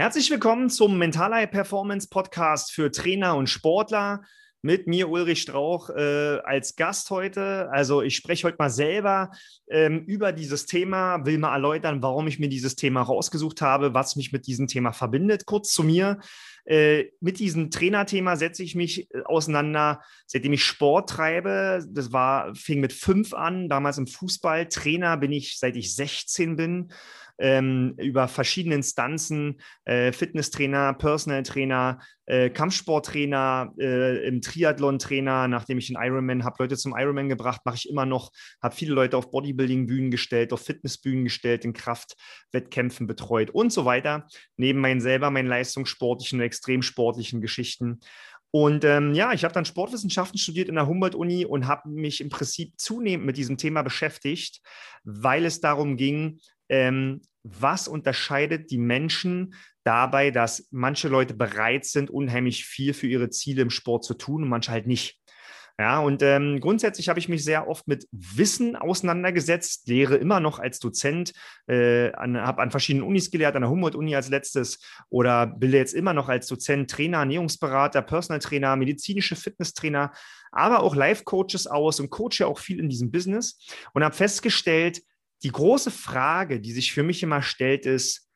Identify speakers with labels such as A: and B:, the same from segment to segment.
A: Herzlich willkommen zum Mentalei Performance Podcast für Trainer und Sportler. Mit mir Ulrich Strauch äh, als Gast heute. Also ich spreche heute mal selber ähm, über dieses Thema, will mal erläutern, warum ich mir dieses Thema rausgesucht habe, was mich mit diesem Thema verbindet. Kurz zu mir. Äh, mit diesem Trainerthema setze ich mich äh, auseinander, seitdem ich Sport treibe. Das war, fing mit fünf an, damals im Fußball. Trainer bin ich, seit ich 16 bin ähm, über verschiedene Instanzen, äh, Fitnesstrainer, Personal Trainer, äh, Kampfsporttrainer, äh, im Triathlon-Trainer, nachdem ich einen Ironman habe, Leute zum Ironman gebracht, mache ich immer noch, habe viele Leute auf Bodybuilding-Bühnen gestellt, auf Fitnessbühnen gestellt, in Kraftwettkämpfen betreut und so weiter, neben meinen selber, meinen leistungssportlichen und extrem sportlichen Geschichten. Und ähm, ja, ich habe dann Sportwissenschaften studiert in der Humboldt-Uni und habe mich im Prinzip zunehmend mit diesem Thema beschäftigt, weil es darum ging, ähm, was unterscheidet die Menschen dabei, dass manche Leute bereit sind, unheimlich viel für ihre Ziele im Sport zu tun und manche halt nicht. Ja, und ähm, grundsätzlich habe ich mich sehr oft mit Wissen auseinandergesetzt, lehre immer noch als Dozent, äh, habe an verschiedenen Unis gelehrt, an der Humboldt-Uni als letztes oder bilde jetzt immer noch als Dozent Trainer, Ernährungsberater, Personal Trainer, medizinische Fitnesstrainer, aber auch Life-Coaches aus und coache auch viel in diesem Business und habe festgestellt, die große Frage, die sich für mich immer stellt, ist,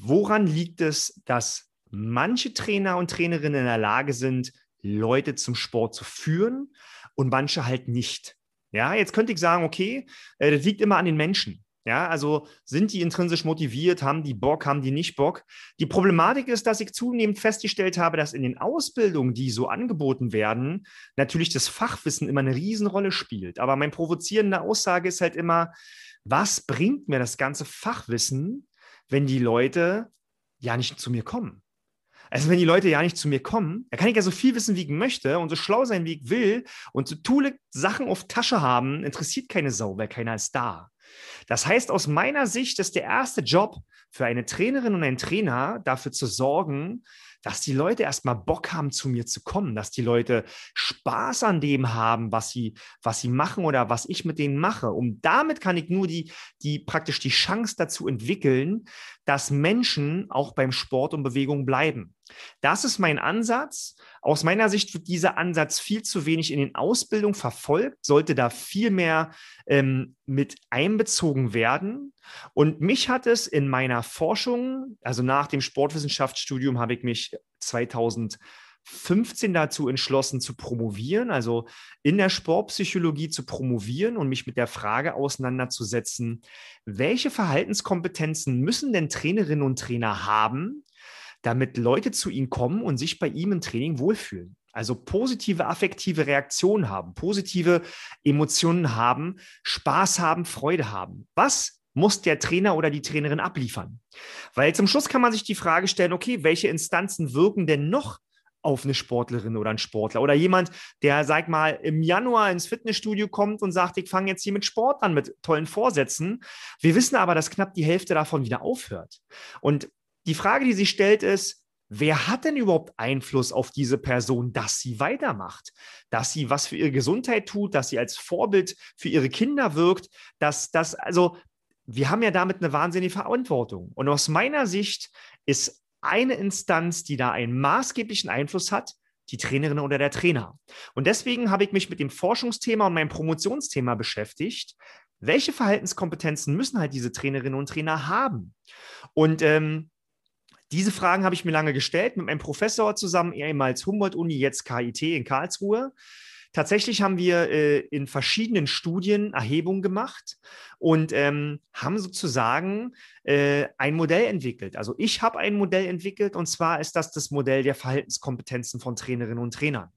A: woran liegt es, dass manche Trainer und Trainerinnen in der Lage sind, Leute zum Sport zu führen und manche halt nicht? Ja, jetzt könnte ich sagen, okay, äh, das liegt immer an den Menschen. Ja, also sind die intrinsisch motiviert, haben die Bock, haben die nicht Bock? Die Problematik ist, dass ich zunehmend festgestellt habe, dass in den Ausbildungen, die so angeboten werden, natürlich das Fachwissen immer eine Riesenrolle spielt. Aber meine provozierende Aussage ist halt immer, was bringt mir das ganze Fachwissen, wenn die Leute ja nicht zu mir kommen? Also wenn die Leute ja nicht zu mir kommen, da kann ich ja so viel wissen, wie ich möchte und so schlau sein, wie ich will und so tolle Sachen auf Tasche haben, interessiert keine Sau, weil keiner ist da. Das heißt, aus meiner Sicht ist der erste Job für eine Trainerin und einen Trainer dafür zu sorgen, dass die Leute erstmal Bock haben, zu mir zu kommen, dass die Leute Spaß an dem haben, was sie, was sie machen oder was ich mit denen mache. Und damit kann ich nur die, die praktisch die Chance dazu entwickeln, dass Menschen auch beim Sport und Bewegung bleiben. Das ist mein Ansatz. Aus meiner Sicht wird dieser Ansatz viel zu wenig in den Ausbildungen verfolgt, sollte da viel mehr ähm, mit einbezogen werden. Und mich hat es in meiner Forschung, also nach dem Sportwissenschaftsstudium, habe ich mich 2015 dazu entschlossen zu promovieren, also in der Sportpsychologie zu promovieren und mich mit der Frage auseinanderzusetzen, welche Verhaltenskompetenzen müssen denn Trainerinnen und Trainer haben, damit Leute zu ihnen kommen und sich bei ihm im Training wohlfühlen. Also positive affektive Reaktionen haben, positive Emotionen haben, Spaß haben, Freude haben. Was muss der Trainer oder die Trainerin abliefern? Weil zum Schluss kann man sich die Frage stellen, okay, welche Instanzen wirken denn noch auf eine Sportlerin oder einen Sportler oder jemand, der, sag mal, im Januar ins Fitnessstudio kommt und sagt, ich fange jetzt hier mit Sport an, mit tollen Vorsätzen. Wir wissen aber, dass knapp die Hälfte davon wieder aufhört. Und die Frage, die sich stellt, ist, Wer hat denn überhaupt Einfluss auf diese Person, dass sie weitermacht, dass sie was für ihre Gesundheit tut, dass sie als Vorbild für ihre Kinder wirkt, dass das, also wir haben ja damit eine wahnsinnige Verantwortung. Und aus meiner Sicht ist eine Instanz, die da einen maßgeblichen Einfluss hat, die Trainerin oder der Trainer. Und deswegen habe ich mich mit dem Forschungsthema und meinem Promotionsthema beschäftigt. Welche Verhaltenskompetenzen müssen halt diese Trainerinnen und Trainer haben? Und ähm, diese Fragen habe ich mir lange gestellt mit meinem Professor zusammen, ehemals Humboldt-Uni, jetzt KIT in Karlsruhe. Tatsächlich haben wir äh, in verschiedenen Studien Erhebungen gemacht und ähm, haben sozusagen äh, ein Modell entwickelt. Also ich habe ein Modell entwickelt und zwar ist das das Modell der Verhaltenskompetenzen von Trainerinnen und Trainern.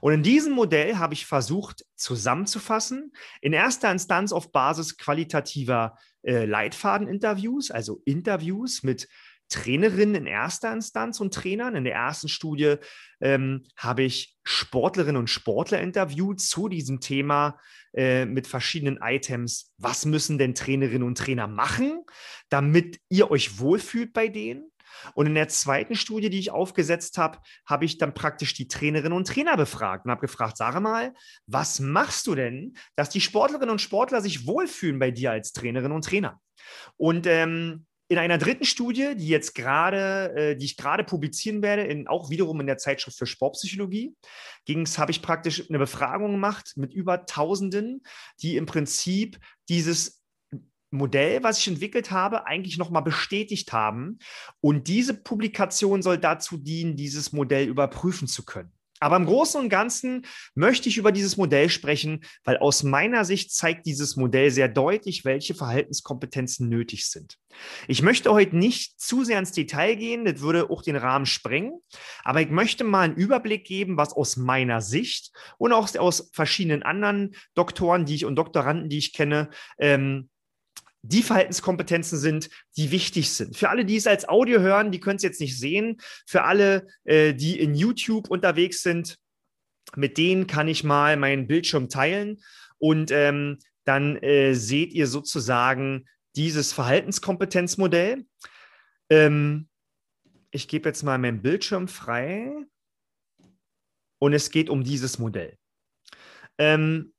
A: Und in diesem Modell habe ich versucht zusammenzufassen, in erster Instanz auf Basis qualitativer äh, Leitfadeninterviews, also Interviews mit Trainerinnen in erster Instanz und Trainern. In der ersten Studie ähm, habe ich Sportlerinnen und Sportler interviewt zu diesem Thema äh, mit verschiedenen Items. Was müssen denn Trainerinnen und Trainer machen, damit ihr euch wohlfühlt bei denen? Und in der zweiten Studie, die ich aufgesetzt habe, habe ich dann praktisch die Trainerinnen und Trainer befragt und habe gefragt, sage mal, was machst du denn, dass die Sportlerinnen und Sportler sich wohlfühlen bei dir als Trainerin und Trainer? Und ähm, in einer dritten Studie, die jetzt gerade, äh, die ich gerade publizieren werde, in, auch wiederum in der Zeitschrift für Sportpsychologie, habe ich praktisch eine Befragung gemacht mit über Tausenden, die im Prinzip dieses Modell, was ich entwickelt habe, eigentlich nochmal bestätigt haben. Und diese Publikation soll dazu dienen, dieses Modell überprüfen zu können. Aber im Großen und Ganzen möchte ich über dieses Modell sprechen, weil aus meiner Sicht zeigt dieses Modell sehr deutlich, welche Verhaltenskompetenzen nötig sind. Ich möchte heute nicht zu sehr ins Detail gehen, das würde auch den Rahmen sprengen, aber ich möchte mal einen Überblick geben, was aus meiner Sicht und auch aus verschiedenen anderen Doktoren, die ich und Doktoranden, die ich kenne, ähm, die Verhaltenskompetenzen sind, die wichtig sind. Für alle, die es als Audio hören, die können es jetzt nicht sehen. Für alle, äh, die in YouTube unterwegs sind, mit denen kann ich mal meinen Bildschirm teilen und ähm, dann äh, seht ihr sozusagen dieses Verhaltenskompetenzmodell. Ähm, ich gebe jetzt mal meinen Bildschirm frei und es geht um dieses Modell. Ähm,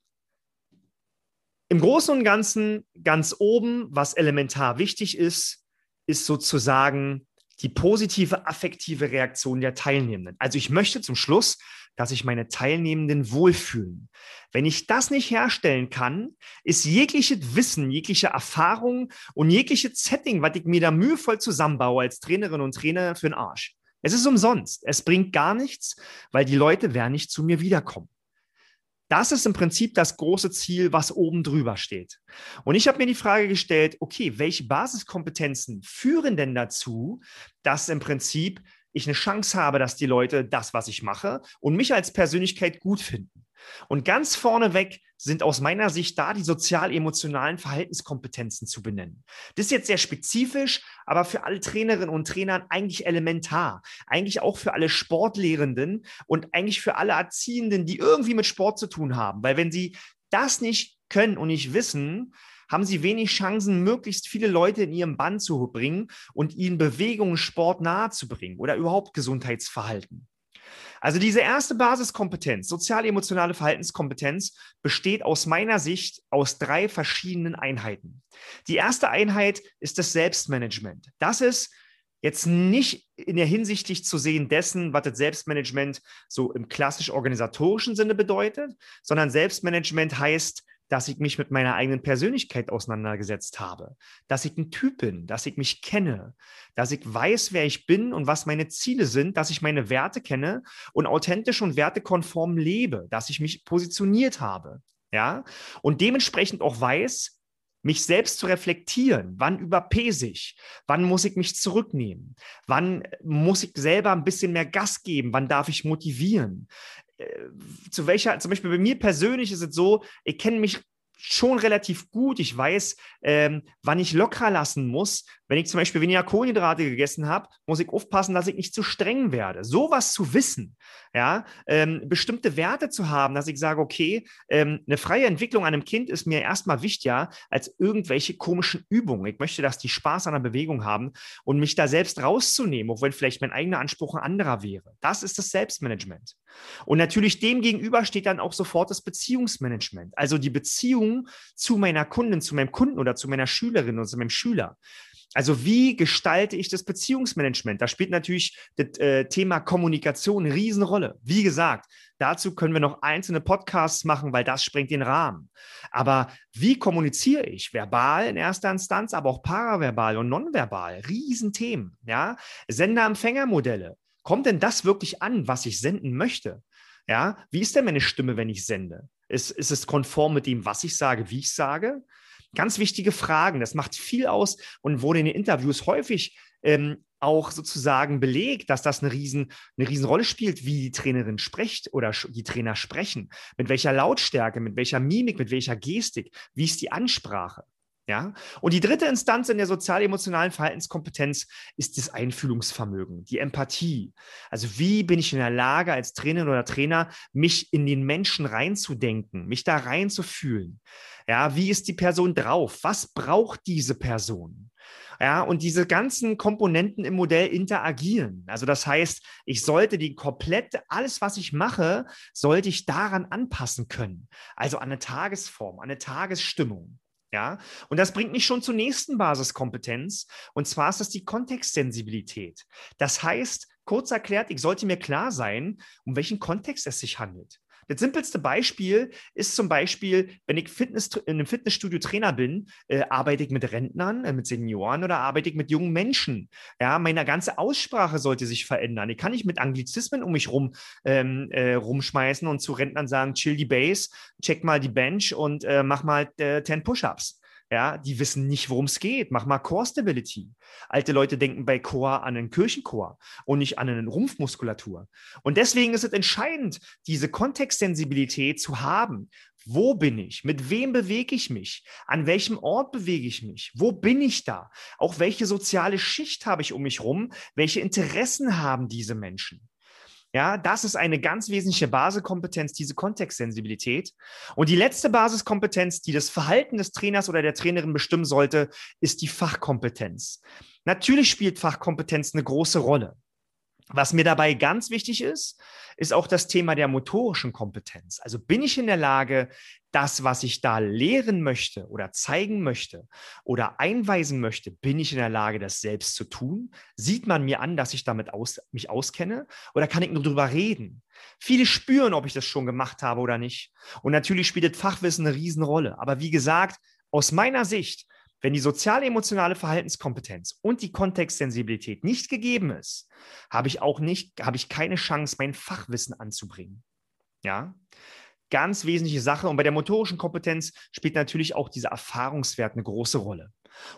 A: im Großen und Ganzen, ganz oben, was elementar wichtig ist, ist sozusagen die positive affektive Reaktion der Teilnehmenden. Also ich möchte zum Schluss, dass sich meine Teilnehmenden wohlfühlen. Wenn ich das nicht herstellen kann, ist jegliches Wissen, jegliche Erfahrung und jegliches Setting, was ich mir da mühevoll zusammenbaue als Trainerin und Trainer für den Arsch. Es ist umsonst. Es bringt gar nichts, weil die Leute werden nicht zu mir wiederkommen. Das ist im Prinzip das große Ziel, was oben drüber steht. Und ich habe mir die Frage gestellt, okay, welche Basiskompetenzen führen denn dazu, dass im Prinzip ich eine Chance habe, dass die Leute das, was ich mache und mich als Persönlichkeit gut finden. Und ganz vorneweg sind aus meiner Sicht da die sozial-emotionalen Verhaltenskompetenzen zu benennen. Das ist jetzt sehr spezifisch, aber für alle Trainerinnen und Trainer eigentlich elementar. Eigentlich auch für alle Sportlehrenden und eigentlich für alle Erziehenden, die irgendwie mit Sport zu tun haben. Weil wenn sie das nicht können und nicht wissen, haben sie wenig Chancen, möglichst viele Leute in ihrem Band zu bringen und ihnen Bewegung, Sport nahezubringen oder überhaupt Gesundheitsverhalten. Also diese erste Basiskompetenz, sozial-emotionale Verhaltenskompetenz, besteht aus meiner Sicht aus drei verschiedenen Einheiten. Die erste Einheit ist das Selbstmanagement. Das ist jetzt nicht in der Hinsichtlich zu sehen dessen, was das Selbstmanagement so im klassisch organisatorischen Sinne bedeutet, sondern Selbstmanagement heißt, dass ich mich mit meiner eigenen Persönlichkeit auseinandergesetzt habe, dass ich ein Typ bin, dass ich mich kenne, dass ich weiß, wer ich bin und was meine Ziele sind, dass ich meine Werte kenne und authentisch und wertekonform lebe, dass ich mich positioniert habe, ja, und dementsprechend auch weiß, mich selbst zu reflektieren. Wann überpese ich? Wann muss ich mich zurücknehmen? Wann muss ich selber ein bisschen mehr Gas geben? Wann darf ich motivieren? Äh, zu welcher, zum Beispiel bei mir persönlich ist es so, ich kenne mich schon relativ gut. Ich weiß, ähm, wann ich lockerer lassen muss. Wenn ich zum Beispiel weniger Kohlenhydrate gegessen habe, muss ich aufpassen, dass ich nicht zu streng werde. Sowas zu wissen, ja, ähm, bestimmte Werte zu haben, dass ich sage, okay, ähm, eine freie Entwicklung an einem Kind ist mir erstmal wichtiger als irgendwelche komischen Übungen. Ich möchte, dass die Spaß an der Bewegung haben und mich da selbst rauszunehmen, wenn vielleicht mein eigener Anspruch ein anderer wäre. Das ist das Selbstmanagement. Und natürlich dem gegenüber steht dann auch sofort das Beziehungsmanagement, also die Beziehung zu meiner Kundin, zu meinem Kunden oder zu meiner Schülerin oder zu meinem Schüler. Also wie gestalte ich das Beziehungsmanagement? Da spielt natürlich das äh, Thema Kommunikation eine Riesenrolle. Wie gesagt, dazu können wir noch einzelne Podcasts machen, weil das sprengt den Rahmen. Aber wie kommuniziere ich? Verbal in erster Instanz, aber auch paraverbal und nonverbal. Riesenthemen. Ja? Sender-Empfänger-Modelle. Kommt denn das wirklich an, was ich senden möchte? Ja, wie ist denn meine Stimme, wenn ich sende? Ist, ist es konform mit dem, was ich sage, wie ich sage? Ganz wichtige Fragen. Das macht viel aus und wurde in den Interviews häufig ähm, auch sozusagen belegt, dass das eine, riesen, eine Riesenrolle spielt, wie die Trainerin spricht oder die Trainer sprechen, mit welcher Lautstärke, mit welcher Mimik, mit welcher Gestik, wie ist die Ansprache. Ja? Und die dritte Instanz in der sozial-emotionalen Verhaltenskompetenz ist das Einfühlungsvermögen, die Empathie. Also wie bin ich in der Lage, als Trainerin oder Trainer, mich in den Menschen reinzudenken, mich da reinzufühlen? Ja, wie ist die Person drauf? Was braucht diese Person? Ja, und diese ganzen Komponenten im Modell interagieren. Also das heißt, ich sollte die komplette, alles, was ich mache, sollte ich daran anpassen können. Also an eine Tagesform, an eine Tagesstimmung. Ja, und das bringt mich schon zur nächsten Basiskompetenz. Und zwar ist das die Kontextsensibilität. Das heißt, kurz erklärt, ich sollte mir klar sein, um welchen Kontext es sich handelt. Das simpelste Beispiel ist zum Beispiel, wenn ich Fitness, in einem Fitnessstudio Trainer bin, äh, arbeite ich mit Rentnern, äh, mit Senioren oder arbeite ich mit jungen Menschen. Ja, meine ganze Aussprache sollte sich verändern. Ich kann nicht mit Anglizismen um mich rum ähm, äh, rumschmeißen und zu Rentnern sagen, chill die Base, check mal die Bench und äh, mach mal 10 äh, Push-Ups. Ja, die wissen nicht, worum es geht. Mach mal Core Stability. Alte Leute denken bei Core an einen Kirchenchor und nicht an eine Rumpfmuskulatur. Und deswegen ist es entscheidend, diese Kontextsensibilität zu haben. Wo bin ich? Mit wem bewege ich mich? An welchem Ort bewege ich mich? Wo bin ich da? Auch welche soziale Schicht habe ich um mich rum? Welche Interessen haben diese Menschen? Ja, das ist eine ganz wesentliche Basiskompetenz, diese Kontextsensibilität. Und die letzte Basiskompetenz, die das Verhalten des Trainers oder der Trainerin bestimmen sollte, ist die Fachkompetenz. Natürlich spielt Fachkompetenz eine große Rolle. Was mir dabei ganz wichtig ist, ist auch das Thema der motorischen Kompetenz. Also bin ich in der Lage, das, was ich da lehren möchte oder zeigen möchte oder einweisen möchte, bin ich in der Lage, das selbst zu tun? Sieht man mir an, dass ich damit aus, mich auskenne oder kann ich nur drüber reden? Viele spüren, ob ich das schon gemacht habe oder nicht. Und natürlich spielt das Fachwissen eine Riesenrolle. Aber wie gesagt, aus meiner Sicht wenn die sozial-emotionale Verhaltenskompetenz und die Kontextsensibilität nicht gegeben ist, habe ich auch nicht, habe ich keine Chance, mein Fachwissen anzubringen. Ja, ganz wesentliche Sache. Und bei der motorischen Kompetenz spielt natürlich auch dieser Erfahrungswert eine große Rolle.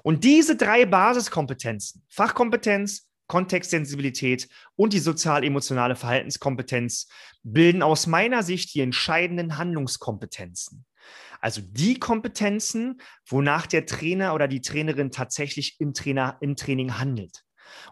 A: Und diese drei Basiskompetenzen, Fachkompetenz, Kontextsensibilität und die sozial-emotionale Verhaltenskompetenz bilden aus meiner Sicht die entscheidenden Handlungskompetenzen. Also die Kompetenzen, wonach der Trainer oder die Trainerin tatsächlich im, Trainer, im Training handelt.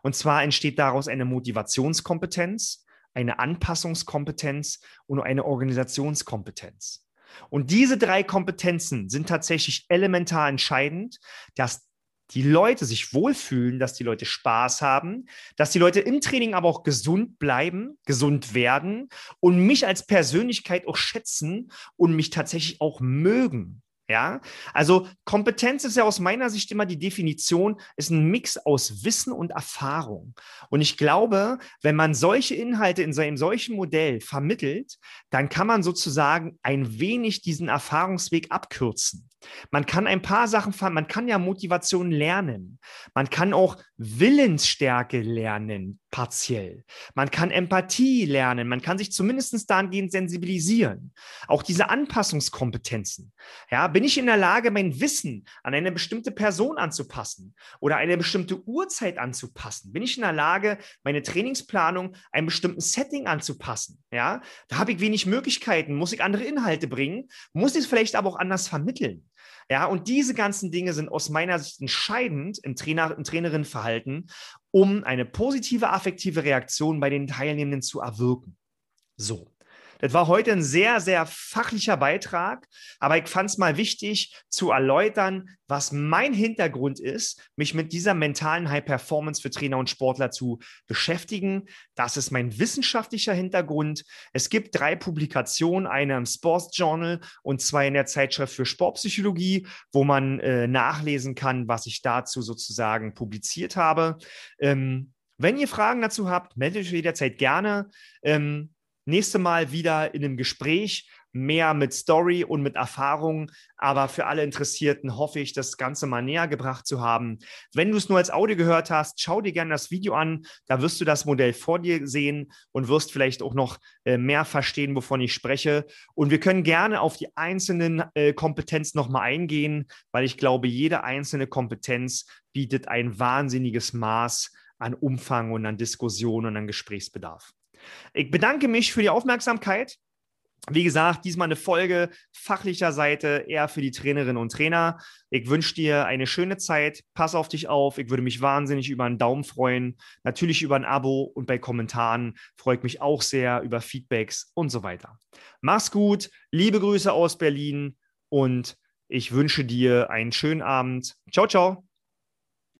A: Und zwar entsteht daraus eine Motivationskompetenz, eine Anpassungskompetenz und eine Organisationskompetenz. Und diese drei Kompetenzen sind tatsächlich elementar entscheidend, dass die Leute sich wohlfühlen, dass die Leute Spaß haben, dass die Leute im Training aber auch gesund bleiben, gesund werden und mich als Persönlichkeit auch schätzen und mich tatsächlich auch mögen. Ja, also Kompetenz ist ja aus meiner Sicht immer die Definition, ist ein Mix aus Wissen und Erfahrung. Und ich glaube, wenn man solche Inhalte in einem solchen Modell vermittelt, dann kann man sozusagen ein wenig diesen Erfahrungsweg abkürzen. Man kann ein paar Sachen, man kann ja Motivation lernen. Man kann auch Willensstärke lernen, partiell. Man kann Empathie lernen. Man kann sich zumindest dahingehend sensibilisieren. Auch diese Anpassungskompetenzen. Ja, bin ich in der Lage, mein Wissen an eine bestimmte Person anzupassen oder eine bestimmte Uhrzeit anzupassen? Bin ich in der Lage, meine Trainingsplanung einem bestimmten Setting anzupassen? Ja, da habe ich wenig Möglichkeiten. Muss ich andere Inhalte bringen? Muss ich es vielleicht aber auch anders vermitteln? Ja, und diese ganzen Dinge sind aus meiner Sicht entscheidend im Trainer, im Trainerinnenverhalten, um eine positive affektive Reaktion bei den Teilnehmenden zu erwirken. So. Das war heute ein sehr, sehr fachlicher Beitrag, aber ich fand es mal wichtig zu erläutern, was mein Hintergrund ist, mich mit dieser mentalen High Performance für Trainer und Sportler zu beschäftigen. Das ist mein wissenschaftlicher Hintergrund. Es gibt drei Publikationen, eine im Sports Journal und zwei in der Zeitschrift für Sportpsychologie, wo man äh, nachlesen kann, was ich dazu sozusagen publiziert habe. Ähm, wenn ihr Fragen dazu habt, meldet euch jederzeit gerne. Ähm, Nächste Mal wieder in einem Gespräch, mehr mit Story und mit Erfahrung. Aber für alle Interessierten hoffe ich, das Ganze mal näher gebracht zu haben. Wenn du es nur als Audio gehört hast, schau dir gerne das Video an. Da wirst du das Modell vor dir sehen und wirst vielleicht auch noch äh, mehr verstehen, wovon ich spreche. Und wir können gerne auf die einzelnen äh, Kompetenzen nochmal eingehen, weil ich glaube, jede einzelne Kompetenz bietet ein wahnsinniges Maß an Umfang und an Diskussion und an Gesprächsbedarf. Ich bedanke mich für die Aufmerksamkeit. Wie gesagt, diesmal eine Folge fachlicher Seite eher für die Trainerinnen und Trainer. Ich wünsche dir eine schöne Zeit. Pass auf dich auf. Ich würde mich wahnsinnig über einen Daumen freuen. Natürlich über ein Abo und bei Kommentaren freue ich mich auch sehr über Feedbacks und so weiter. Mach's gut. Liebe Grüße aus Berlin und ich wünsche dir einen schönen Abend. Ciao, ciao.